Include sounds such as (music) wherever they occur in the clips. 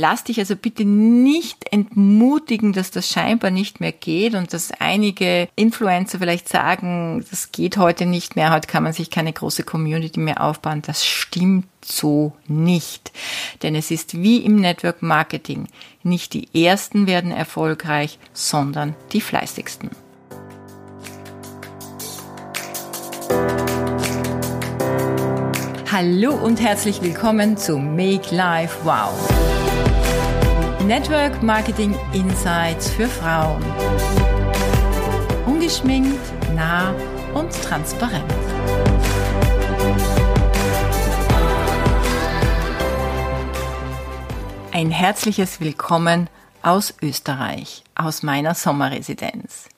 Lass dich also bitte nicht entmutigen, dass das scheinbar nicht mehr geht und dass einige Influencer vielleicht sagen, das geht heute nicht mehr, heute kann man sich keine große Community mehr aufbauen. Das stimmt so nicht. Denn es ist wie im Network Marketing. Nicht die Ersten werden erfolgreich, sondern die Fleißigsten. Hallo und herzlich willkommen zu Make Life Wow. Network Marketing Insights für Frauen. Ungeschminkt, nah und transparent. Ein herzliches Willkommen aus Österreich, aus meiner Sommerresidenz.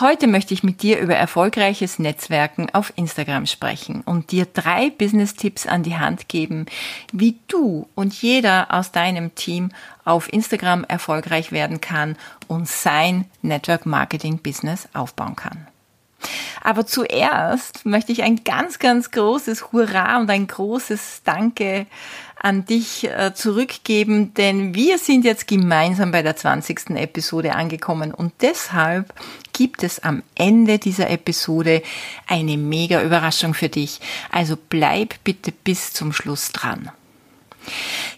Heute möchte ich mit dir über erfolgreiches Netzwerken auf Instagram sprechen und dir drei Business-Tipps an die Hand geben, wie du und jeder aus deinem Team auf Instagram erfolgreich werden kann und sein Network Marketing Business aufbauen kann. Aber zuerst möchte ich ein ganz, ganz großes Hurra und ein großes Danke an dich äh, zurückgeben, denn wir sind jetzt gemeinsam bei der 20. Episode angekommen und deshalb gibt es am Ende dieser Episode eine mega Überraschung für dich. Also bleib bitte bis zum Schluss dran.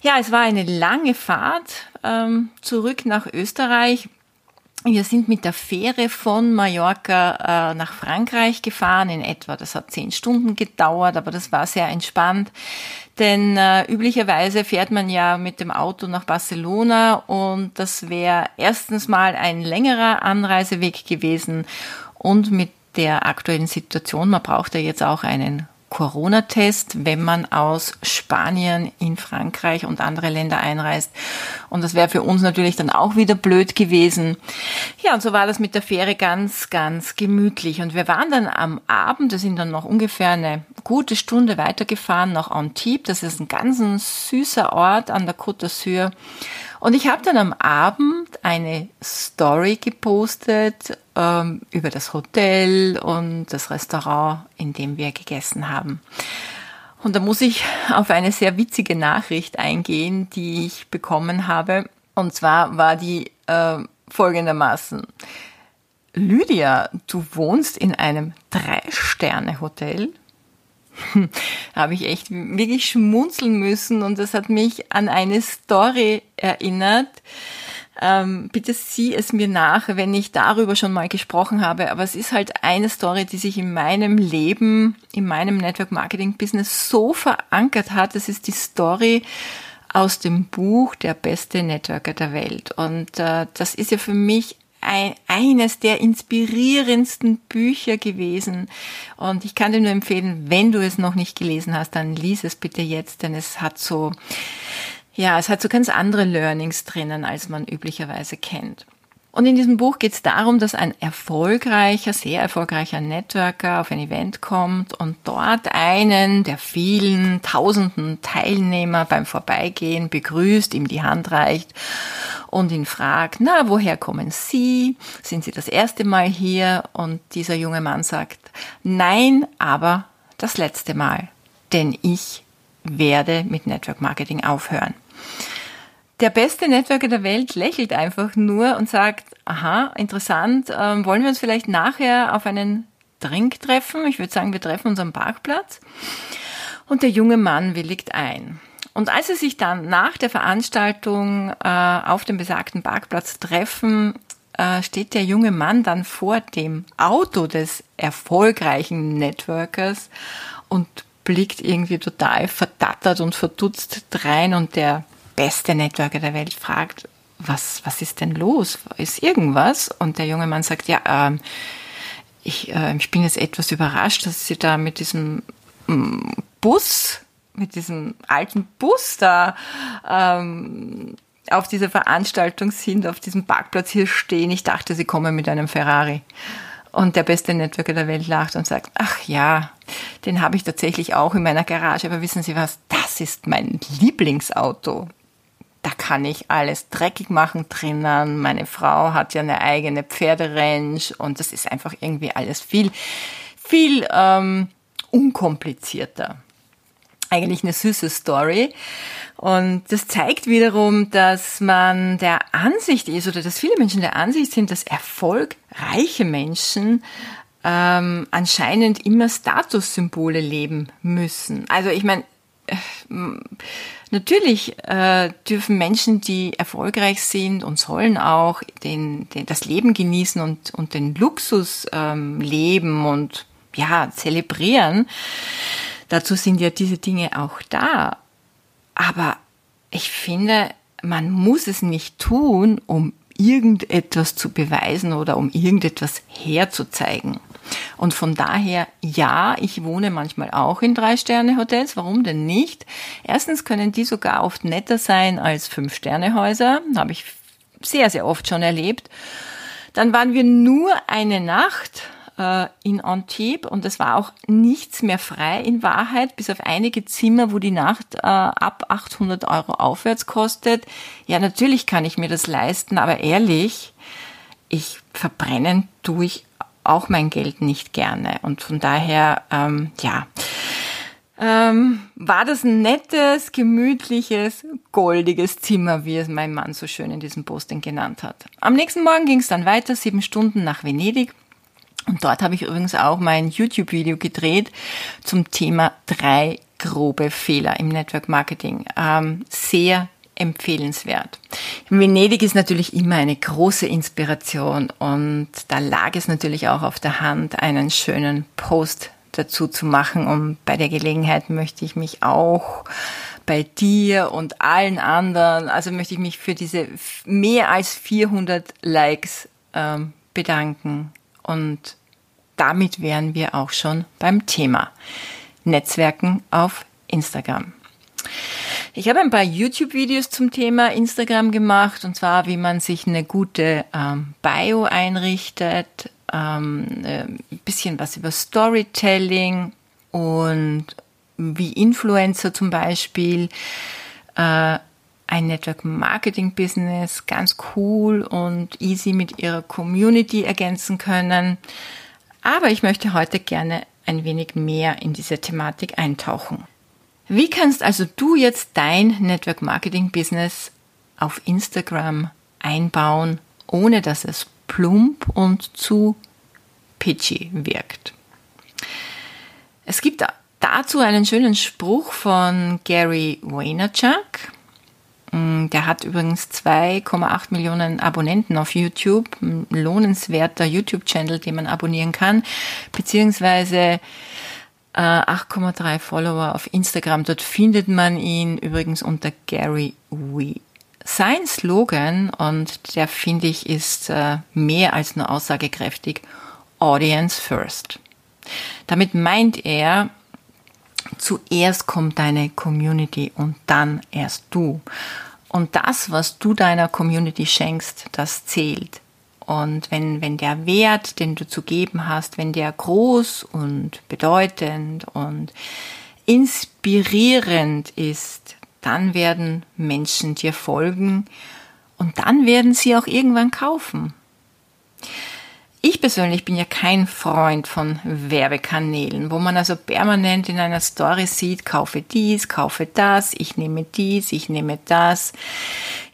Ja, es war eine lange Fahrt ähm, zurück nach Österreich. Wir sind mit der Fähre von Mallorca äh, nach Frankreich gefahren in etwa. Das hat zehn Stunden gedauert, aber das war sehr entspannt. Denn äh, üblicherweise fährt man ja mit dem Auto nach Barcelona und das wäre erstens mal ein längerer Anreiseweg gewesen und mit der aktuellen Situation, man braucht ja jetzt auch einen Corona-Test, wenn man aus Spanien in Frankreich und andere Länder einreist. Und das wäre für uns natürlich dann auch wieder blöd gewesen. Ja, und so war das mit der Fähre ganz, ganz gemütlich. Und wir waren dann am Abend, wir sind dann noch ungefähr eine gute Stunde weitergefahren nach Antibes. Das ist ein ganz süßer Ort an der Côte d'Azur. Und ich habe dann am Abend eine Story gepostet ähm, über das Hotel und das Restaurant, in dem wir gegessen haben. Und da muss ich (laughs) auf eine sehr witzige Nachricht eingehen, die ich bekommen habe. Und zwar war die äh, folgendermaßen. Lydia, du wohnst in einem Drei-Sterne-Hotel? (laughs) habe ich echt wirklich schmunzeln müssen und das hat mich an eine Story erinnert. Ähm, bitte sieh es mir nach, wenn ich darüber schon mal gesprochen habe. Aber es ist halt eine Story, die sich in meinem Leben, in meinem Network Marketing Business so verankert hat. Das ist die Story aus dem Buch Der beste Networker der Welt. Und äh, das ist ja für mich ein, eines der inspirierendsten Bücher gewesen. Und ich kann dir nur empfehlen, wenn du es noch nicht gelesen hast, dann lies es bitte jetzt, denn es hat so, ja, es hat so ganz andere Learnings drinnen, als man üblicherweise kennt. Und in diesem Buch geht es darum, dass ein erfolgreicher, sehr erfolgreicher Networker auf ein Event kommt und dort einen der vielen tausenden Teilnehmer beim Vorbeigehen begrüßt, ihm die Hand reicht und ihn fragt, na, woher kommen Sie? Sind Sie das erste Mal hier? Und dieser junge Mann sagt, nein, aber das letzte Mal, denn ich werde mit Network Marketing aufhören. Der beste Networker der Welt lächelt einfach nur und sagt, aha, interessant, ähm, wollen wir uns vielleicht nachher auf einen Drink treffen? Ich würde sagen, wir treffen uns am Parkplatz. Und der junge Mann willigt ein. Und als sie sich dann nach der Veranstaltung äh, auf dem besagten Parkplatz treffen, äh, steht der junge Mann dann vor dem Auto des erfolgreichen Networkers und blickt irgendwie total verdattert und verdutzt drein und der beste Networker der Welt fragt, was, was ist denn los? Ist irgendwas? Und der junge Mann sagt, ja, ähm, ich, äh, ich bin jetzt etwas überrascht, dass Sie da mit diesem mm, Bus, mit diesem alten Bus da ähm, auf dieser Veranstaltung sind, auf diesem Parkplatz hier stehen. Ich dachte, Sie kommen mit einem Ferrari. Und der beste Networker der Welt lacht und sagt, ach ja, den habe ich tatsächlich auch in meiner Garage. Aber wissen Sie was, das ist mein Lieblingsauto kann ich alles dreckig machen drinnen. Meine Frau hat ja eine eigene Pferderanch und das ist einfach irgendwie alles viel, viel ähm, unkomplizierter. eigentlich eine süße Story. Und das zeigt wiederum, dass man der Ansicht ist oder dass viele Menschen der Ansicht sind, dass erfolgreiche Menschen ähm, anscheinend immer Statussymbole leben müssen. Also ich meine, äh, natürlich äh, dürfen Menschen, die erfolgreich sind und sollen auch den, den, das Leben genießen und, und den Luxus ähm, leben und ja, zelebrieren. Dazu sind ja diese Dinge auch da. Aber ich finde, man muss es nicht tun, um irgendetwas zu beweisen oder um irgendetwas herzuzeigen. Und von daher, ja, ich wohne manchmal auch in Drei-Sterne-Hotels. Warum denn nicht? Erstens können die sogar oft netter sein als Fünf-Sterne-Häuser. Habe ich sehr, sehr oft schon erlebt. Dann waren wir nur eine Nacht äh, in Antibes und es war auch nichts mehr frei in Wahrheit, bis auf einige Zimmer, wo die Nacht äh, ab 800 Euro aufwärts kostet. Ja, natürlich kann ich mir das leisten, aber ehrlich, ich verbrennen tue ich auch mein Geld nicht gerne und von daher, ähm, ja. Ähm, war das ein nettes, gemütliches, goldiges Zimmer, wie es mein Mann so schön in diesem Posting genannt hat. Am nächsten Morgen ging es dann weiter, sieben Stunden nach Venedig. Und dort habe ich übrigens auch mein YouTube-Video gedreht zum Thema drei grobe Fehler im Network Marketing. Ähm, sehr empfehlenswert. Venedig ist natürlich immer eine große Inspiration und da lag es natürlich auch auf der Hand, einen schönen Post dazu zu machen. Und bei der Gelegenheit möchte ich mich auch bei dir und allen anderen, also möchte ich mich für diese mehr als 400 Likes ähm, bedanken. Und damit wären wir auch schon beim Thema Netzwerken auf Instagram. Ich habe ein paar YouTube-Videos zum Thema Instagram gemacht, und zwar, wie man sich eine gute ähm, Bio einrichtet, ähm, äh, ein bisschen was über Storytelling und wie Influencer zum Beispiel äh, ein Network Marketing Business ganz cool und easy mit ihrer Community ergänzen können. Aber ich möchte heute gerne ein wenig mehr in diese Thematik eintauchen. Wie kannst also du jetzt dein Network Marketing Business auf Instagram einbauen, ohne dass es plump und zu pitchy wirkt? Es gibt dazu einen schönen Spruch von Gary Vaynerchuk. Mm, der hat übrigens 2,8 Millionen Abonnenten auf YouTube. Ein lohnenswerter YouTube-Channel, den man abonnieren kann. Beziehungsweise 8,3 äh, Follower auf Instagram. Dort findet man ihn übrigens unter Gary Wee. Sein Slogan, und der finde ich ist äh, mehr als nur aussagekräftig, Audience First. Damit meint er, zuerst kommt deine Community und dann erst du. Und das, was du deiner Community schenkst, das zählt. Und wenn, wenn der Wert, den du zu geben hast, wenn der groß und bedeutend und inspirierend ist, dann werden Menschen dir folgen und dann werden sie auch irgendwann kaufen. Ich persönlich bin ja kein Freund von Werbekanälen, wo man also permanent in einer Story sieht, kaufe dies, kaufe das, ich nehme dies, ich nehme das.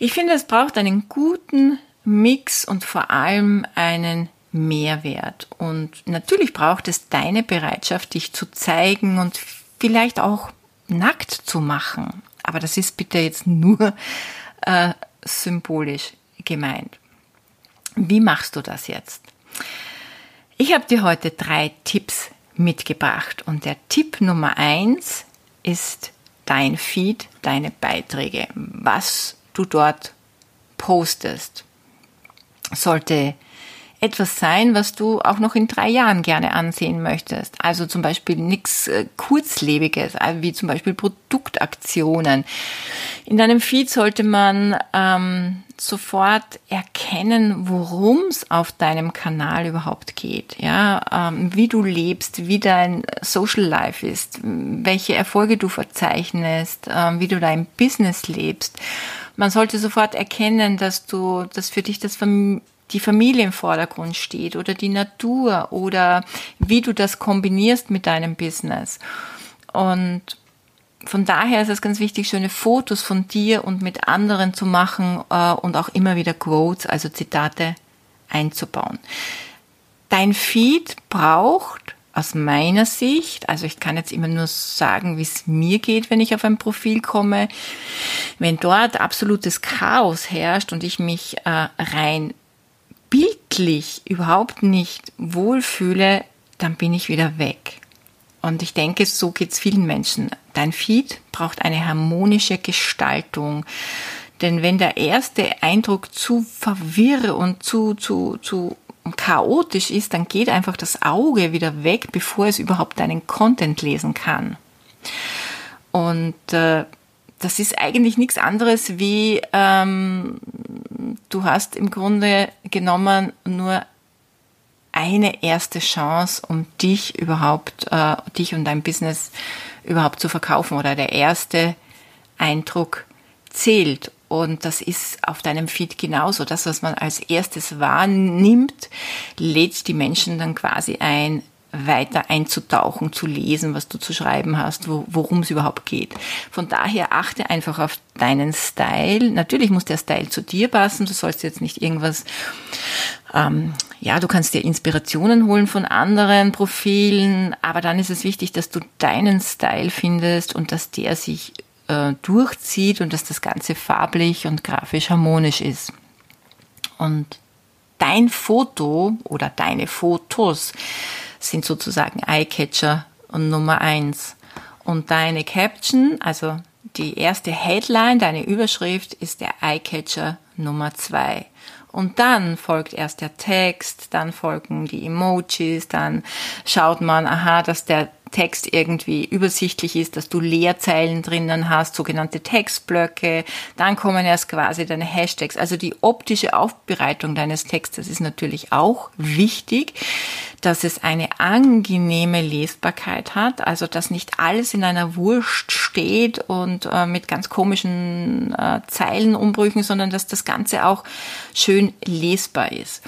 Ich finde, es braucht einen guten Mix und vor allem einen Mehrwert. Und natürlich braucht es deine Bereitschaft, dich zu zeigen und vielleicht auch nackt zu machen. Aber das ist bitte jetzt nur äh, symbolisch gemeint. Wie machst du das jetzt? Ich habe dir heute drei Tipps mitgebracht und der Tipp Nummer eins ist dein Feed, deine Beiträge, was du dort postest sollte etwas sein, was du auch noch in drei Jahren gerne ansehen möchtest. Also zum Beispiel nichts äh, Kurzlebiges, äh, wie zum Beispiel Produktaktionen. In deinem Feed sollte man ähm, sofort erkennen, worum es auf deinem Kanal überhaupt geht. Ja, ähm, wie du lebst, wie dein Social Life ist, welche Erfolge du verzeichnest, ähm, wie du dein Business lebst. Man sollte sofort erkennen, dass du, dass für dich das die Familie im Vordergrund steht oder die Natur oder wie du das kombinierst mit deinem Business. Und von daher ist es ganz wichtig, schöne Fotos von dir und mit anderen zu machen äh, und auch immer wieder Quotes, also Zitate einzubauen. Dein Feed braucht aus meiner Sicht, also ich kann jetzt immer nur sagen, wie es mir geht, wenn ich auf ein Profil komme, wenn dort absolutes Chaos herrscht und ich mich äh, rein bildlich überhaupt nicht wohlfühle, dann bin ich wieder weg. Und ich denke, so geht es vielen Menschen. Dein Feed braucht eine harmonische Gestaltung. Denn wenn der erste Eindruck zu verwirr und zu, zu, zu chaotisch ist, dann geht einfach das Auge wieder weg, bevor es überhaupt deinen Content lesen kann. Und äh, das ist eigentlich nichts anderes wie ähm, du hast im Grunde genommen nur eine erste Chance, um dich überhaupt, äh, dich und dein Business überhaupt zu verkaufen oder der erste Eindruck zählt. Und das ist auf deinem Feed genauso. Das, was man als erstes wahrnimmt, lädt die Menschen dann quasi ein, weiter einzutauchen, zu lesen, was du zu schreiben hast, wo, worum es überhaupt geht. Von daher achte einfach auf deinen Style. Natürlich muss der Style zu dir passen. Du sollst jetzt nicht irgendwas, ähm, ja, du kannst dir Inspirationen holen von anderen Profilen, aber dann ist es wichtig, dass du deinen Style findest und dass der sich äh, durchzieht und dass das Ganze farblich und grafisch harmonisch ist. Und dein Foto oder deine Fotos sind sozusagen Eyecatcher und Nummer eins. Und deine Caption, also die erste Headline, deine Überschrift ist der Eyecatcher Nummer zwei. Und dann folgt erst der Text, dann folgen die Emojis, dann schaut man, aha, dass der Text irgendwie übersichtlich ist, dass du Leerzeilen drinnen hast, sogenannte Textblöcke, dann kommen erst quasi deine Hashtags. Also die optische Aufbereitung deines Textes ist natürlich auch wichtig, dass es eine angenehme Lesbarkeit hat, also dass nicht alles in einer Wurst steht und äh, mit ganz komischen äh, Zeilenumbrüchen, sondern dass das Ganze auch schön lesbar ist.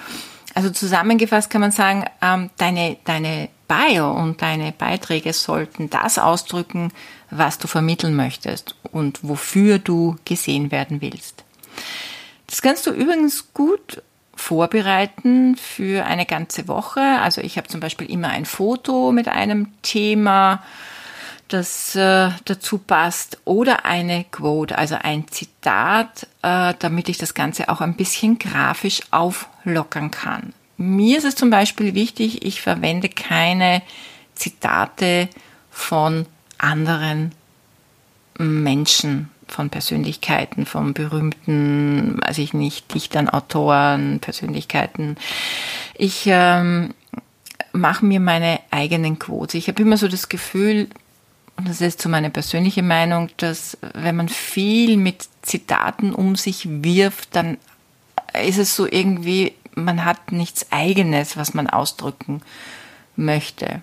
Also zusammengefasst kann man sagen, ähm, deine, deine Bio und deine Beiträge sollten das ausdrücken, was du vermitteln möchtest und wofür du gesehen werden willst. Das kannst du übrigens gut vorbereiten für eine ganze Woche. Also ich habe zum Beispiel immer ein Foto mit einem Thema, das äh, dazu passt, oder eine Quote, also ein Zitat, äh, damit ich das Ganze auch ein bisschen grafisch auflockern kann. Mir ist es zum Beispiel wichtig, ich verwende keine Zitate von anderen Menschen, von Persönlichkeiten, von berühmten, weiß ich nicht, Dichtern, Autoren, Persönlichkeiten. Ich ähm, mache mir meine eigenen Quotes. Ich habe immer so das Gefühl, und das ist so meine persönliche Meinung, dass wenn man viel mit Zitaten um sich wirft, dann ist es so irgendwie man hat nichts eigenes, was man ausdrücken möchte.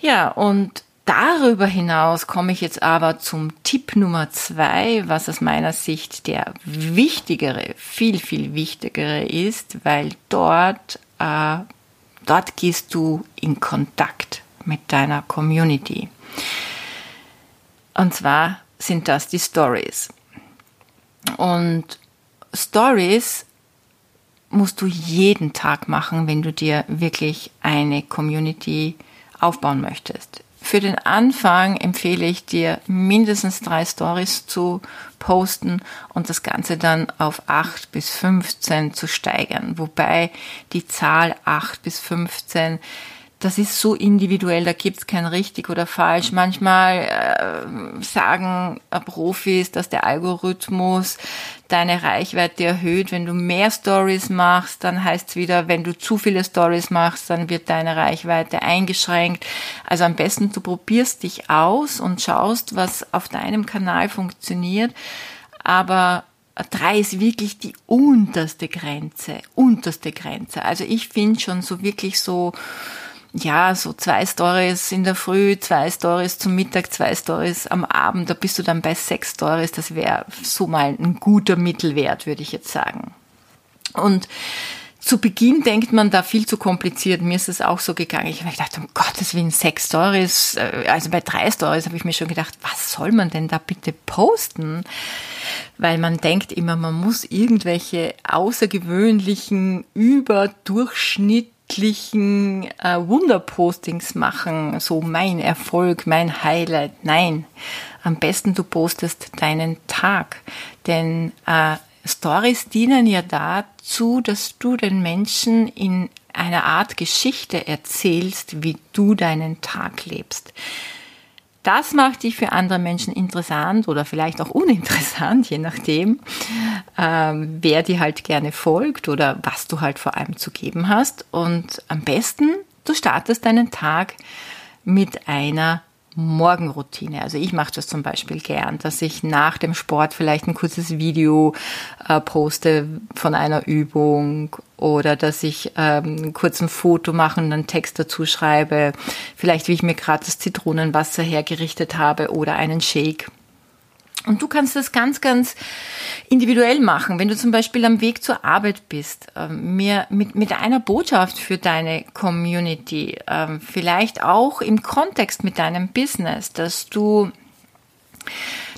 Ja, und darüber hinaus komme ich jetzt aber zum Tipp Nummer zwei, was aus meiner Sicht der wichtigere, viel, viel wichtigere ist, weil dort, äh, dort gehst du in Kontakt mit deiner Community. Und zwar sind das die Stories. Und Stories musst du jeden Tag machen, wenn du dir wirklich eine Community aufbauen möchtest. Für den Anfang empfehle ich dir mindestens drei Stories zu posten und das Ganze dann auf acht bis 15 zu steigern. Wobei die Zahl acht bis 15 das ist so individuell, da gibt's kein richtig oder falsch. Manchmal sagen Profis, dass der Algorithmus deine Reichweite erhöht. Wenn du mehr Stories machst, dann heißt's wieder, wenn du zu viele Stories machst, dann wird deine Reichweite eingeschränkt. Also am besten du probierst dich aus und schaust, was auf deinem Kanal funktioniert. Aber drei ist wirklich die unterste Grenze, unterste Grenze. Also ich finde schon so wirklich so ja, so zwei Stories in der Früh, zwei Stories zum Mittag, zwei Stories am Abend, da bist du dann bei sechs Stories. Das wäre so mal ein guter Mittelwert, würde ich jetzt sagen. Und zu Beginn denkt man da viel zu kompliziert. Mir ist es auch so gegangen. Ich habe gedacht, um Gottes Willen, sechs Stories. Äh, also bei drei Stories habe ich mir schon gedacht, was soll man denn da bitte posten? Weil man denkt immer, man muss irgendwelche außergewöhnlichen, überdurchschnittlichen äh, Wunderpostings machen. So mein Erfolg, mein Highlight. Nein, am besten du postest deinen Tag. Denn äh, Stories dienen ja dazu, dass du den Menschen in einer Art Geschichte erzählst, wie du deinen Tag lebst. Das macht dich für andere Menschen interessant oder vielleicht auch uninteressant, (laughs) je nachdem, ähm, wer dir halt gerne folgt oder was du halt vor allem zu geben hast. Und am besten, du startest deinen Tag mit einer Morgenroutine. Also ich mache das zum Beispiel gern, dass ich nach dem Sport vielleicht ein kurzes Video äh, poste von einer Übung oder dass ich ähm, kurz ein Foto mache und einen Text dazu schreibe, vielleicht wie ich mir gerade das Zitronenwasser hergerichtet habe oder einen Shake. Und du kannst das ganz, ganz individuell machen. Wenn du zum Beispiel am Weg zur Arbeit bist, ähm, mir mit, mit einer Botschaft für deine Community, ähm, vielleicht auch im Kontext mit deinem Business, dass du,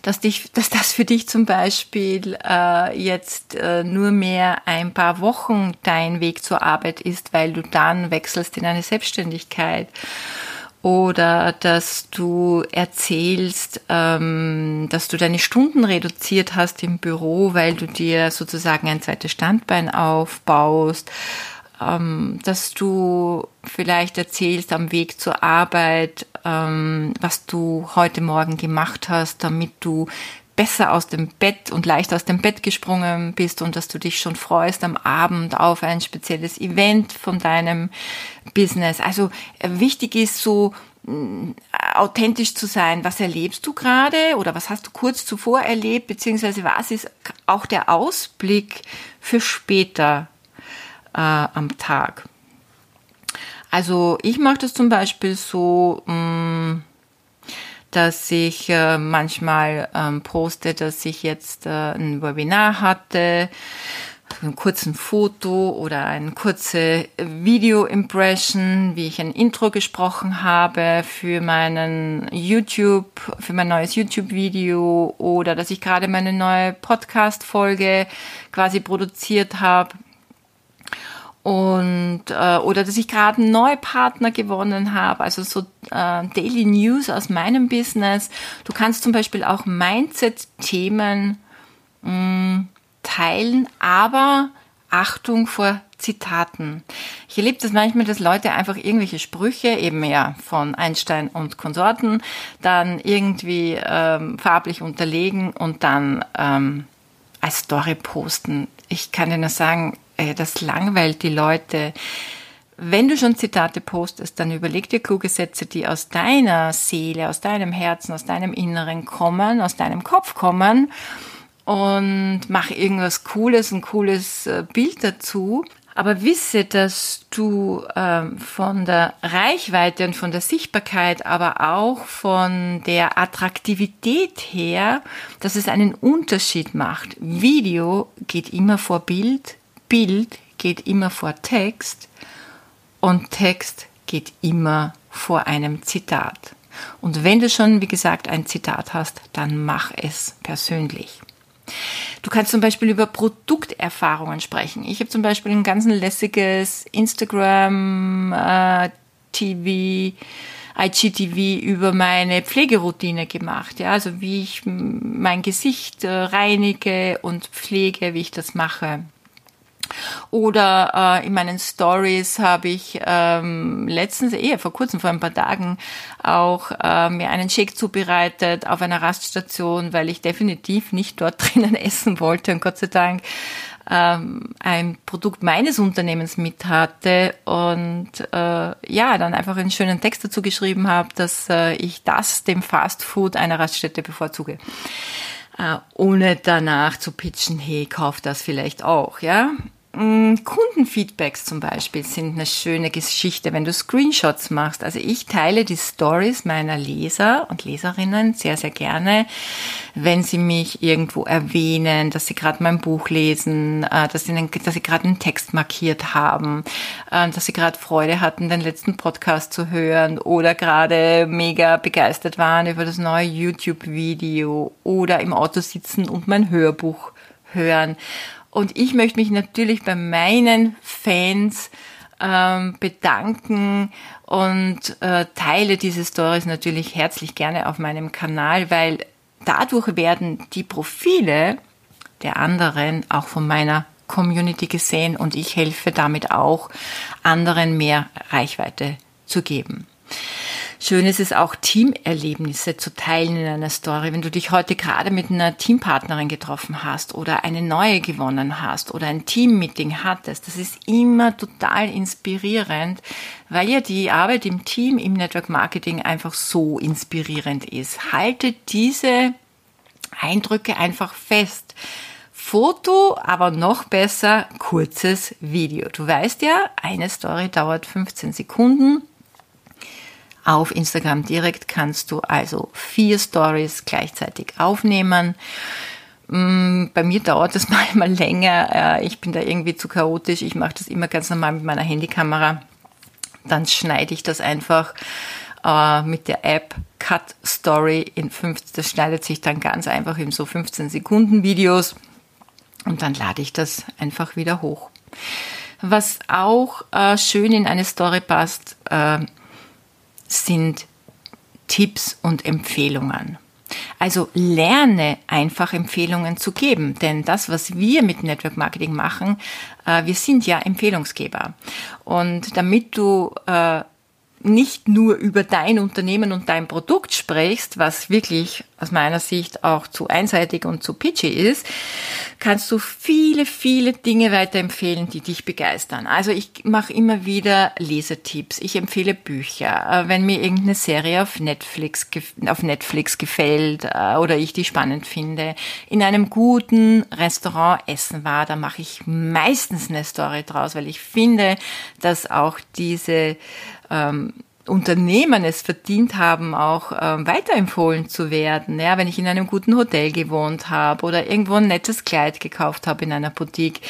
dass dich, dass das für dich zum Beispiel äh, jetzt äh, nur mehr ein paar Wochen dein Weg zur Arbeit ist, weil du dann wechselst in eine Selbstständigkeit oder dass du erzählst, ähm, dass du deine Stunden reduziert hast im Büro, weil du dir sozusagen ein zweites Standbein aufbaust, ähm, dass du vielleicht erzählst am Weg zur Arbeit, ähm, was du heute Morgen gemacht hast, damit du besser aus dem Bett und leicht aus dem Bett gesprungen bist und dass du dich schon freust am Abend auf ein spezielles Event von deinem Business. Also äh, wichtig ist so mm, authentisch zu sein. Was erlebst du gerade oder was hast du kurz zuvor erlebt, beziehungsweise was ist auch der Ausblick für später äh, am Tag? Also ich mache das zum Beispiel so, mh, mm, dass ich äh, manchmal ähm, poste, dass ich jetzt äh, ein Webinar hatte, ein kurzen Foto oder ein kurze Video-Impression, wie ich ein Intro gesprochen habe für meinen YouTube, für mein neues YouTube-Video oder dass ich gerade meine neue Podcast-Folge quasi produziert habe und äh, oder dass ich gerade einen neuen Partner gewonnen habe, also so äh, Daily News aus meinem Business. Du kannst zum Beispiel auch Mindset-Themen mm, teilen, aber Achtung vor Zitaten. Ich erlebe das manchmal, dass Leute einfach irgendwelche Sprüche, eben ja von Einstein und Konsorten, dann irgendwie ähm, farblich unterlegen und dann ähm, als Story posten. Ich kann dir nur sagen, äh, das langweilt die Leute. Wenn du schon Zitate postest, dann überleg dir kluge Sätze, die aus deiner Seele, aus deinem Herzen, aus deinem Inneren kommen, aus deinem Kopf kommen und mach irgendwas Cooles, ein cooles äh, Bild dazu. Aber wisse, dass du ähm, von der Reichweite und von der Sichtbarkeit, aber auch von der Attraktivität her, dass es einen Unterschied macht. Video geht immer vor Bild, Bild geht immer vor Text und Text geht immer vor einem Zitat. Und wenn du schon, wie gesagt, ein Zitat hast, dann mach es persönlich. Du kannst zum Beispiel über Produkterfahrungen sprechen. Ich habe zum Beispiel ein ganz lässiges Instagram äh, TV, IGTV über meine Pflegeroutine gemacht. Ja, also wie ich mein Gesicht äh, reinige und pflege, wie ich das mache. Oder äh, in meinen Stories habe ich ähm, letztens, eher vor kurzem, vor ein paar Tagen, auch äh, mir einen Shake zubereitet auf einer Raststation, weil ich definitiv nicht dort (laughs) drinnen essen wollte und Gott sei Dank ähm, ein Produkt meines Unternehmens mit hatte und äh, ja, dann einfach einen schönen Text dazu geschrieben habe, dass äh, ich das dem Fast Food einer Raststätte bevorzuge. Äh, ohne danach zu pitchen, hey, kauf das vielleicht auch, ja. Mm, Kundenfeedbacks zum Beispiel sind eine schöne Geschichte, wenn du Screenshots machst. Also ich teile die Stories meiner Leser und Leserinnen sehr, sehr gerne, wenn sie mich irgendwo erwähnen, dass sie gerade mein Buch lesen, äh, dass sie, dass sie gerade einen Text markiert haben, äh, dass sie gerade Freude hatten, den letzten Podcast zu hören oder gerade mega begeistert waren über das neue YouTube-Video oder im Auto sitzen und mein Hörbuch hören. Und ich möchte mich natürlich bei meinen Fans ähm, bedanken und äh, teile diese Stories natürlich herzlich gerne auf meinem Kanal, weil dadurch werden die Profile der anderen auch von meiner Community gesehen und ich helfe damit auch, anderen mehr Reichweite zu geben. Schön ist es auch, Teamerlebnisse zu teilen in einer Story. Wenn du dich heute gerade mit einer Teampartnerin getroffen hast oder eine neue gewonnen hast oder ein Teammeeting hattest, das ist immer total inspirierend, weil ja die Arbeit im Team, im Network Marketing einfach so inspirierend ist. Halte diese Eindrücke einfach fest. Foto, aber noch besser kurzes Video. Du weißt ja, eine Story dauert 15 Sekunden auf Instagram direkt kannst du also vier Stories gleichzeitig aufnehmen. Mm, bei mir dauert das (laughs) manchmal länger. Ich bin da irgendwie zu chaotisch. Ich mache das immer ganz normal mit meiner Handykamera. Dann schneide ich das einfach äh, mit der App Cut Story in 15. Das schneidet sich dann ganz einfach in so 15 Sekunden Videos. Und dann lade ich das einfach wieder hoch. Was auch äh, schön in eine Story passt, äh, sind Tipps und Empfehlungen. Also lerne einfach Empfehlungen zu geben, denn das, was wir mit Network Marketing machen, äh, wir sind ja Empfehlungsgeber. Und damit du äh, nicht nur über dein Unternehmen und dein Produkt sprichst, was wirklich aus meiner Sicht auch zu einseitig und zu pitchy ist, kannst du viele, viele Dinge weiterempfehlen, die dich begeistern. Also ich mache immer wieder Lesetipps, ich empfehle Bücher, äh, wenn mir irgendeine Serie auf Netflix, auf Netflix gefällt äh, oder ich die spannend finde, in einem guten Restaurant essen war, da mache ich meistens eine Story draus, weil ich finde, dass auch diese ähm, Unternehmen es verdient haben, auch ähm, weiterempfohlen zu werden. Ja, wenn ich in einem guten Hotel gewohnt habe oder irgendwo ein nettes Kleid gekauft habe in einer Boutique.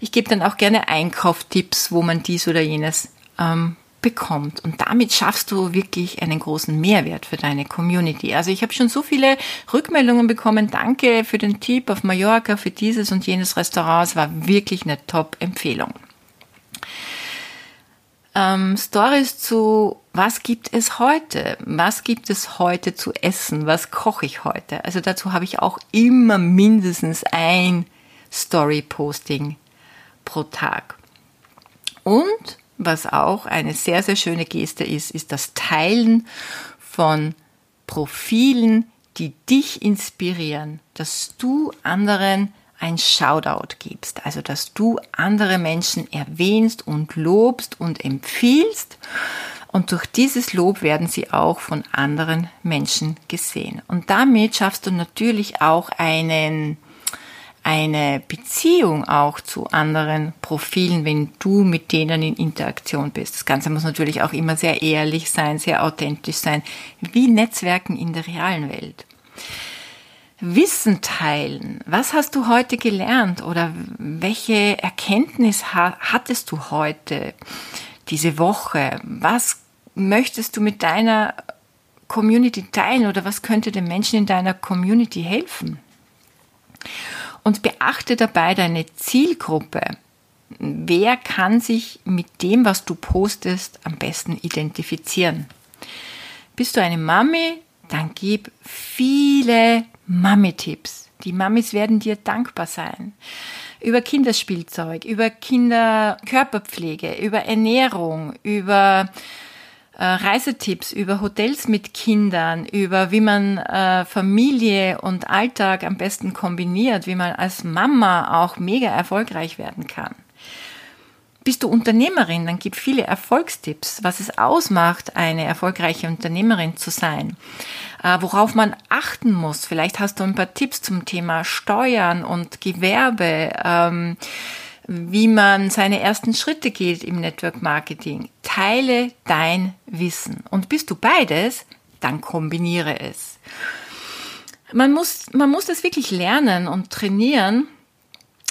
Ich gebe dann auch gerne Einkaufstipps, wo man dies oder jenes ähm, bekommt. Und damit schaffst du wirklich einen großen Mehrwert für deine Community. Also ich habe schon so viele Rückmeldungen bekommen. Danke für den Tipp auf Mallorca, für dieses und jenes Restaurant. Es war wirklich eine Top-Empfehlung ähm, Stories zu, was gibt es heute? Was gibt es heute zu essen? Was koche ich heute? Also dazu habe ich auch immer mindestens ein Story-Posting pro Tag. Und was auch eine sehr, sehr schöne Geste ist, ist das Teilen von Profilen, die dich inspirieren, dass du anderen ein Shoutout gibst, also dass du andere Menschen erwähnst und lobst und empfiehlst. Und durch dieses Lob werden sie auch von anderen Menschen gesehen. Und damit schaffst du natürlich auch einen, eine Beziehung auch zu anderen Profilen, wenn du mit denen in Interaktion bist. Das Ganze muss natürlich auch immer sehr ehrlich sein, sehr authentisch sein, wie Netzwerken in der realen Welt. Wissen teilen. Was hast du heute gelernt oder welche Erkenntnis hattest du heute, diese Woche? Was möchtest du mit deiner Community teilen oder was könnte den Menschen in deiner Community helfen? Und beachte dabei deine Zielgruppe. Wer kann sich mit dem, was du postest, am besten identifizieren? Bist du eine Mami? Dann gib viele Mami-Tipps. Die Mamis werden dir dankbar sein. Über Kinderspielzeug, über Kinderkörperpflege, über Ernährung, über äh, Reisetipps, über Hotels mit Kindern, über wie man äh, Familie und Alltag am besten kombiniert, wie man als Mama auch mega erfolgreich werden kann. Bist du Unternehmerin, dann gib viele Erfolgstipps, was es ausmacht, eine erfolgreiche Unternehmerin zu sein, äh, worauf man achten muss. Vielleicht hast du ein paar Tipps zum Thema Steuern und Gewerbe. Ähm, wie man seine ersten Schritte geht im Network Marketing. Teile dein Wissen. Und bist du beides, dann kombiniere es. Man muss, man muss das wirklich lernen und trainieren,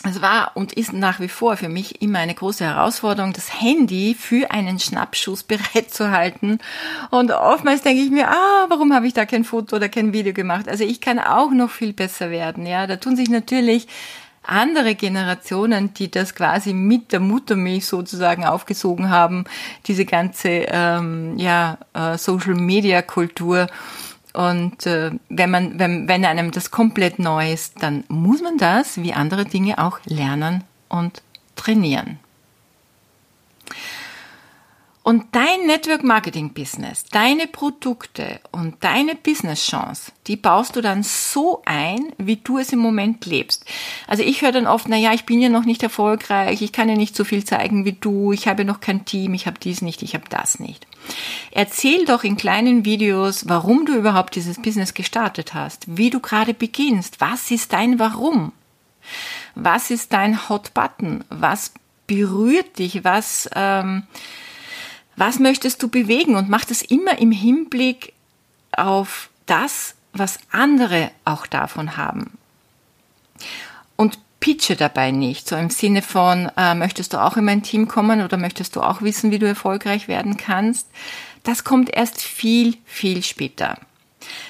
es war und ist nach wie vor für mich immer eine große Herausforderung, das Handy für einen Schnappschuss (laughs) bereit zu halten. Und oftmals denke ich mir, ah, warum habe ich da kein Foto oder kein Video gemacht? Also ich kann auch noch viel besser werden. Ja, da tun sich natürlich andere Generationen, die das quasi mit der Muttermilch sozusagen aufgesogen haben, diese ganze ähm, ja, äh, Social Media Kultur und äh, wenn man, wenn, wenn einem das komplett neu ist, dann muss man das wie andere Dinge auch lernen und trainieren. Und dein Network Marketing Business, deine Produkte und deine Business Chance, die baust du dann so ein, wie du es im Moment lebst. Also ich höre dann oft, na ja, ich bin ja noch nicht erfolgreich, ich kann ja nicht so viel zeigen wie du, ich habe noch kein Team, ich habe dies nicht, ich habe das nicht. Erzähl doch in kleinen Videos, warum du überhaupt dieses Business gestartet hast, wie du gerade beginnst, was ist dein Warum? Was ist dein Hot Button? Was berührt dich? Was ähm, was möchtest du bewegen? Und mach das immer im Hinblick auf das, was andere auch davon haben. Und pitche dabei nicht, so im Sinne von, äh, möchtest du auch in mein Team kommen oder möchtest du auch wissen, wie du erfolgreich werden kannst? Das kommt erst viel, viel später.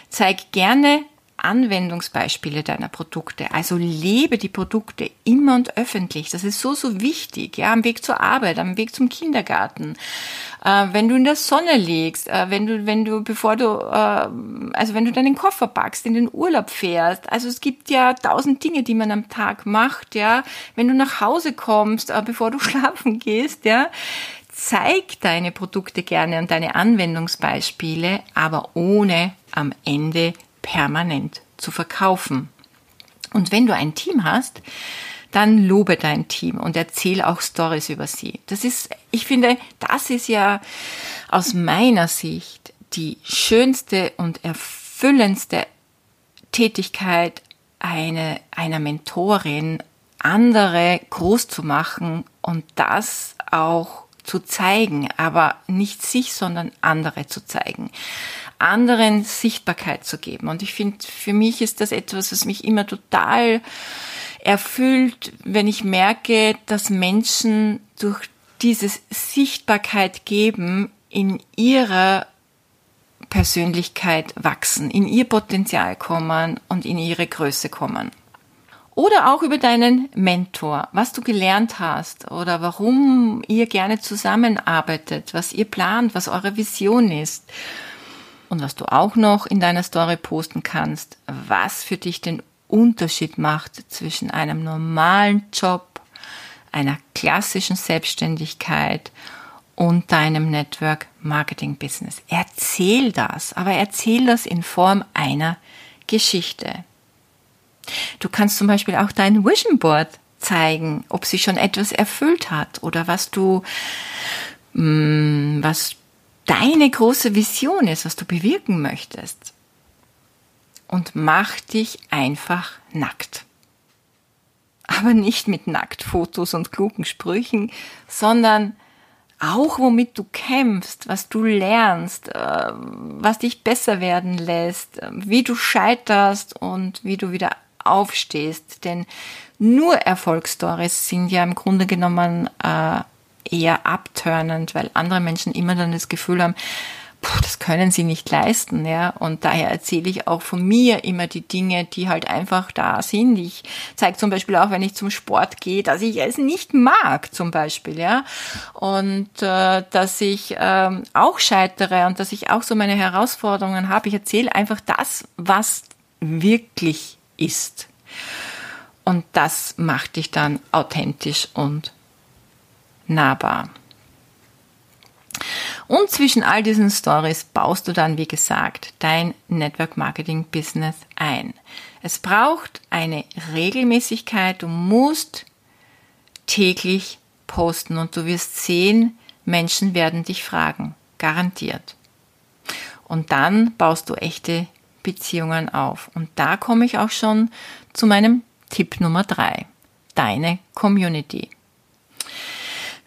Zeig gerne Anwendungsbeispiele deiner Produkte. Also lebe die Produkte immer und öffentlich. Das ist so, so wichtig. Ja, am Weg zur Arbeit, am Weg zum Kindergarten, äh, wenn du in der Sonne liegst, äh, wenn du, wenn du, bevor du, äh, also wenn du deinen Koffer packst, in den Urlaub fährst. Also es gibt ja tausend Dinge, die man am Tag macht. Ja, wenn du nach Hause kommst, äh, bevor du (laughs) schlafen gehst. Ja, zeig deine Produkte gerne und deine Anwendungsbeispiele, aber ohne am Ende permanent zu verkaufen. Und wenn du ein Team hast, dann lobe dein Team und erzähl auch Stories über sie. Das ist, ich finde, das ist ja aus meiner Sicht die schönste und erfüllendste Tätigkeit eine, einer Mentorin, andere groß zu machen und das auch zu zeigen, aber nicht sich, sondern andere zu zeigen anderen Sichtbarkeit zu geben. Und ich finde, für mich ist das etwas, was mich immer total erfüllt, wenn ich merke, dass Menschen durch dieses Sichtbarkeit geben in ihrer Persönlichkeit wachsen, in ihr Potenzial kommen und in ihre Größe kommen. Oder auch über deinen Mentor, was du gelernt hast oder warum ihr gerne zusammenarbeitet, was ihr plant, was eure Vision ist und was du auch noch in deiner Story posten kannst, was für dich den Unterschied macht zwischen einem normalen Job, einer klassischen Selbstständigkeit und deinem Network Marketing Business. Erzähl das, aber erzähl das in Form einer Geschichte. Du kannst zum Beispiel auch dein Vision Board zeigen, ob sie schon etwas erfüllt hat oder was du, mm, was deine große Vision ist, was du bewirken möchtest. Und mach dich einfach nackt. Aber nicht mit Nacktfotos und klugen Sprüchen, sondern auch womit du kämpfst, was du lernst, äh, was dich besser werden lässt, wie du scheiterst und wie du wieder aufstehst. Denn nur Erfolgsstories sind ja im Grunde genommen äh, eher abturnend, weil andere Menschen immer dann das Gefühl haben, puh, das können sie nicht leisten, ja. Und daher erzähle ich auch von mir immer die Dinge, die halt einfach da sind. Ich zeige zum Beispiel auch, wenn ich zum Sport gehe, dass ich es nicht mag, zum Beispiel, ja. Und äh, dass ich ähm, auch scheitere und dass ich auch so meine Herausforderungen habe. Ich erzähle einfach das, was wirklich ist. Und das macht dich dann authentisch und nahbar. Und zwischen all diesen Stories baust du dann, wie gesagt, dein Network Marketing Business ein. Es braucht eine Regelmäßigkeit. Du musst täglich posten und du wirst sehen, Menschen werden dich fragen. Garantiert. Und dann baust du echte Beziehungen auf. Und da komme ich auch schon zu meinem Tipp Nummer drei. Deine Community.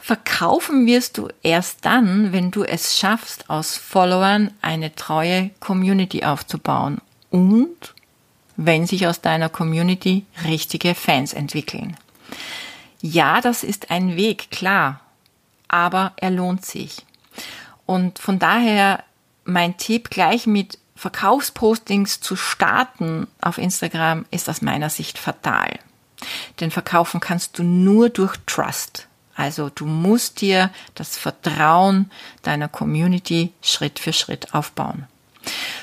Verkaufen wirst du erst dann, wenn du es schaffst, aus Followern eine treue Community aufzubauen und wenn sich aus deiner Community richtige Fans entwickeln. Ja, das ist ein Weg, klar, aber er lohnt sich. Und von daher mein Tipp gleich mit Verkaufspostings zu starten auf Instagram ist aus meiner Sicht fatal. Denn verkaufen kannst du nur durch Trust. Also du musst dir das Vertrauen deiner Community Schritt für Schritt aufbauen.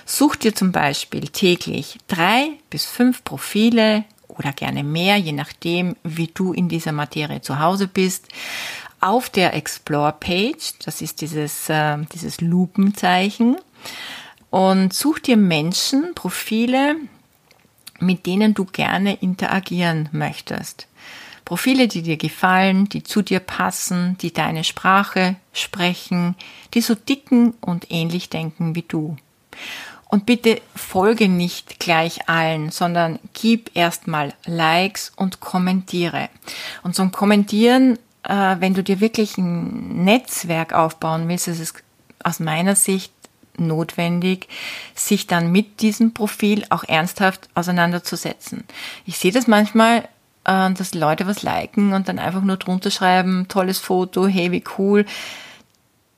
Such dir zum Beispiel täglich drei bis fünf Profile oder gerne mehr, je nachdem, wie du in dieser Materie zu Hause bist, auf der Explore-Page, das ist dieses, äh, dieses Lupenzeichen, und such dir Menschen, Profile, mit denen du gerne interagieren möchtest. Profile, die dir gefallen, die zu dir passen, die deine Sprache sprechen, die so dicken und ähnlich denken wie du. Und bitte folge nicht gleich allen, sondern gib erstmal Likes und kommentiere. Und zum Kommentieren, äh, wenn du dir wirklich ein Netzwerk aufbauen willst, ist es aus meiner Sicht notwendig, sich dann mit diesem Profil auch ernsthaft auseinanderzusetzen. Ich sehe das manchmal, äh, dass Leute was liken und dann einfach nur drunter schreiben, tolles Foto, hey, wie cool.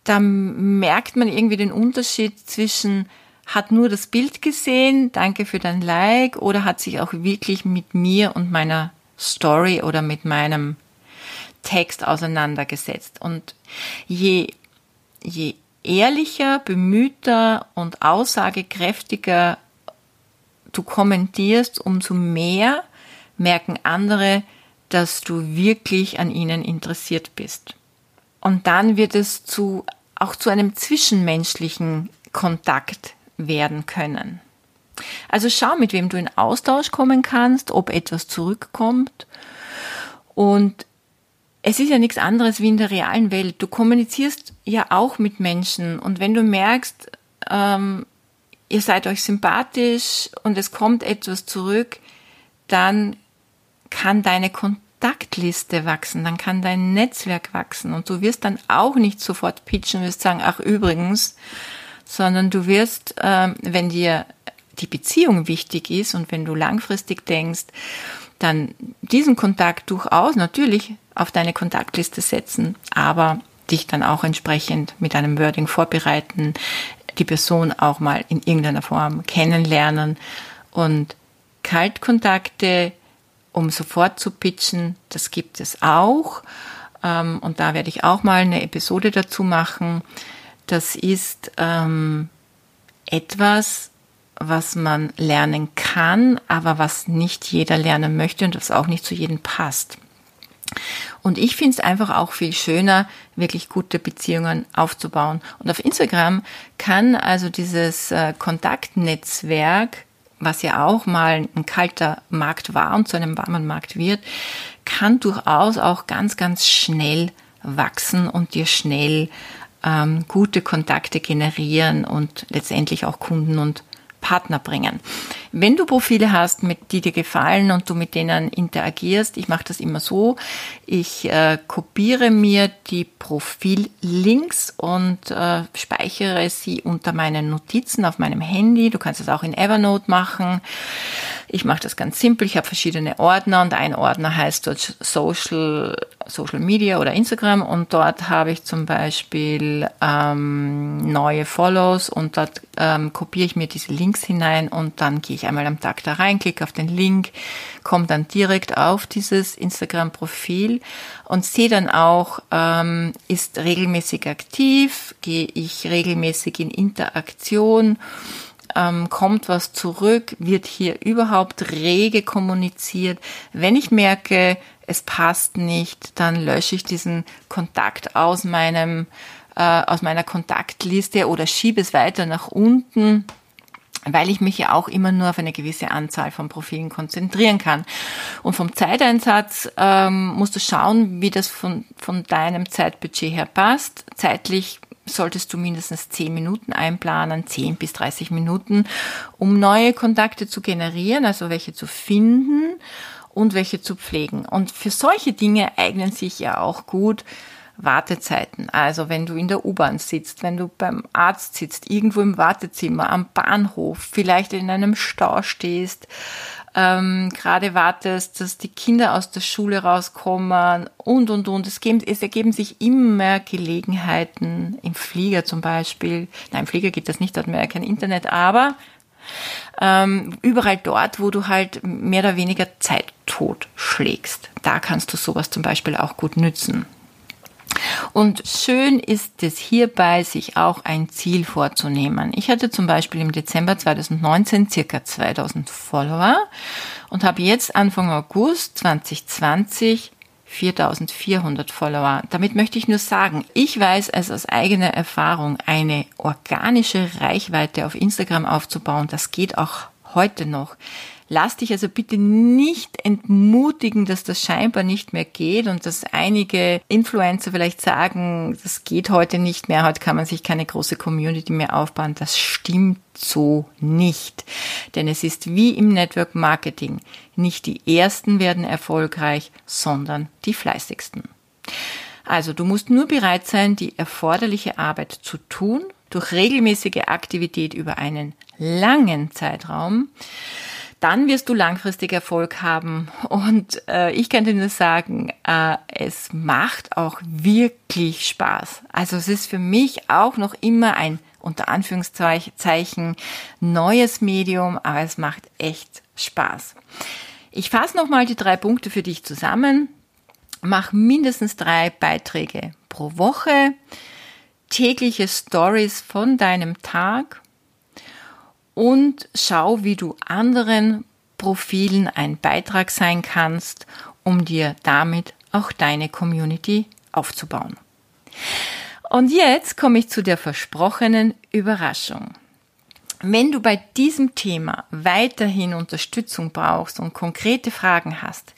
Da merkt man irgendwie den Unterschied zwischen hat nur das Bild gesehen, danke für dein Like, oder hat sich auch wirklich mit mir und meiner Story oder mit meinem Text auseinandergesetzt. Und je, je ehrlicher, bemühter und aussagekräftiger du kommentierst, umso mehr merken andere, dass du wirklich an ihnen interessiert bist. Und dann wird es zu, auch zu einem zwischenmenschlichen Kontakt werden können. Also schau, mit wem du in Austausch kommen kannst, ob etwas zurückkommt. Und es ist ja nichts anderes wie in der realen Welt. Du kommunizierst ja auch mit Menschen und wenn du merkst, ähm, ihr seid euch sympathisch und es kommt etwas zurück, dann kann deine Kontaktliste wachsen, dann kann dein Netzwerk wachsen. Und du wirst dann auch nicht sofort pitchen, wirst sagen, ach übrigens, sondern du wirst, ähm, wenn dir die Beziehung wichtig ist und wenn du langfristig denkst, dann diesen Kontakt durchaus natürlich auf deine Kontaktliste setzen, aber dich dann auch entsprechend mit einem Wording vorbereiten, die Person auch mal in irgendeiner Form kennenlernen. Und Kaltkontakte, um sofort zu pitchen, das gibt es auch. Ähm, und da werde ich auch mal eine Episode dazu machen. Das ist ähm, etwas, was man lernen kann, aber was nicht jeder lernen möchte und was auch nicht zu jedem passt. Und ich finde es einfach auch viel schöner, wirklich gute Beziehungen aufzubauen. Und auf Instagram kann also dieses äh, Kontaktnetzwerk, was ja auch mal ein kalter Markt war und zu einem warmen Markt wird, kann durchaus auch ganz, ganz schnell wachsen und dir schnell ähm, gute Kontakte generieren und letztendlich auch Kunden und Partner bringen. Wenn du Profile hast, mit, die dir gefallen und du mit denen interagierst, ich mache das immer so, ich äh, kopiere mir die Profillinks und äh, speichere sie unter meinen Notizen auf meinem Handy. Du kannst es auch in Evernote machen. Ich mache das ganz simpel. Ich habe verschiedene Ordner und ein Ordner heißt dort Social, Social Media oder Instagram und dort habe ich zum Beispiel ähm, neue Follows und dort ähm, kopiere ich mir diese Links hinein und dann gehe ich einmal am Tag da rein, klicke auf den Link, komme dann direkt auf dieses Instagram-Profil und sehe dann auch, ähm, ist regelmäßig aktiv, gehe ich regelmäßig in Interaktion ähm, kommt was zurück, wird hier überhaupt rege kommuniziert. Wenn ich merke, es passt nicht, dann lösche ich diesen Kontakt aus meinem äh, aus meiner Kontaktliste oder schiebe es weiter nach unten weil ich mich ja auch immer nur auf eine gewisse Anzahl von Profilen konzentrieren kann. Und vom Zeiteinsatz ähm, musst du schauen, wie das von, von deinem Zeitbudget her passt. Zeitlich solltest du mindestens 10 Minuten einplanen, 10 bis 30 Minuten, um neue Kontakte zu generieren, also welche zu finden und welche zu pflegen. Und für solche Dinge eignen sich ja auch gut Wartezeiten. Also wenn du in der U-Bahn sitzt, wenn du beim Arzt sitzt, irgendwo im Wartezimmer, am Bahnhof, vielleicht in einem Stau stehst, ähm, gerade wartest, dass die Kinder aus der Schule rauskommen und, und, und. Es, geben, es ergeben sich immer Gelegenheiten, im Flieger zum Beispiel. Nein, im Flieger geht das nicht, man ja kein Internet, aber ähm, überall dort, wo du halt mehr oder weniger Zeit tot schlägst. Da kannst du sowas zum Beispiel auch gut nützen. Und schön ist es hierbei, sich auch ein Ziel vorzunehmen. Ich hatte zum Beispiel im Dezember 2019 circa 2000 Follower und habe jetzt Anfang August 2020 4400 Follower. Damit möchte ich nur sagen, ich weiß es aus eigener Erfahrung, eine organische Reichweite auf Instagram aufzubauen, das geht auch heute noch. Lass dich also bitte nicht entmutigen, dass das scheinbar nicht mehr geht und dass einige Influencer vielleicht sagen, das geht heute nicht mehr, heute kann man sich keine große Community mehr aufbauen. Das stimmt so nicht. Denn es ist wie im Network Marketing. Nicht die Ersten werden erfolgreich, sondern die Fleißigsten. Also du musst nur bereit sein, die erforderliche Arbeit zu tun, durch regelmäßige Aktivität über einen langen Zeitraum dann wirst du langfristig Erfolg haben. Und äh, ich kann dir nur sagen, äh, es macht auch wirklich Spaß. Also es ist für mich auch noch immer ein unter Anführungszeichen neues Medium, aber es macht echt Spaß. Ich fasse nochmal die drei Punkte für dich zusammen. Mach mindestens drei Beiträge pro Woche, tägliche Stories von deinem Tag und schau, wie du anderen Profilen ein Beitrag sein kannst, um dir damit auch deine Community aufzubauen. Und jetzt komme ich zu der versprochenen Überraschung. Wenn du bei diesem Thema weiterhin Unterstützung brauchst und konkrete Fragen hast,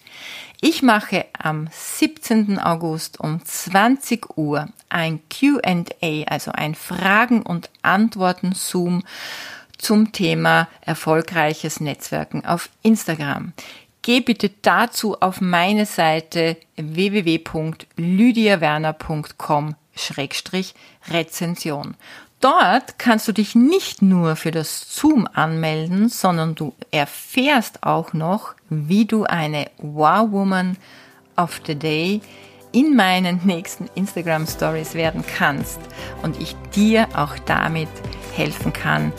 ich mache am 17. August um 20 Uhr ein QA, also ein Fragen- und Antworten-Zoom zum Thema erfolgreiches Netzwerken auf Instagram. Geh bitte dazu auf meine Seite www.lydiawerner.com-rezension. Dort kannst du dich nicht nur für das Zoom anmelden, sondern du erfährst auch noch, wie du eine Wow Woman of the Day in meinen nächsten Instagram Stories werden kannst und ich dir auch damit helfen kann,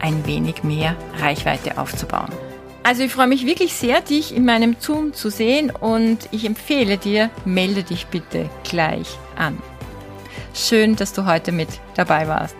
ein wenig mehr Reichweite aufzubauen. Also ich freue mich wirklich sehr, dich in meinem Zoom zu sehen und ich empfehle dir, melde dich bitte gleich an. Schön, dass du heute mit dabei warst.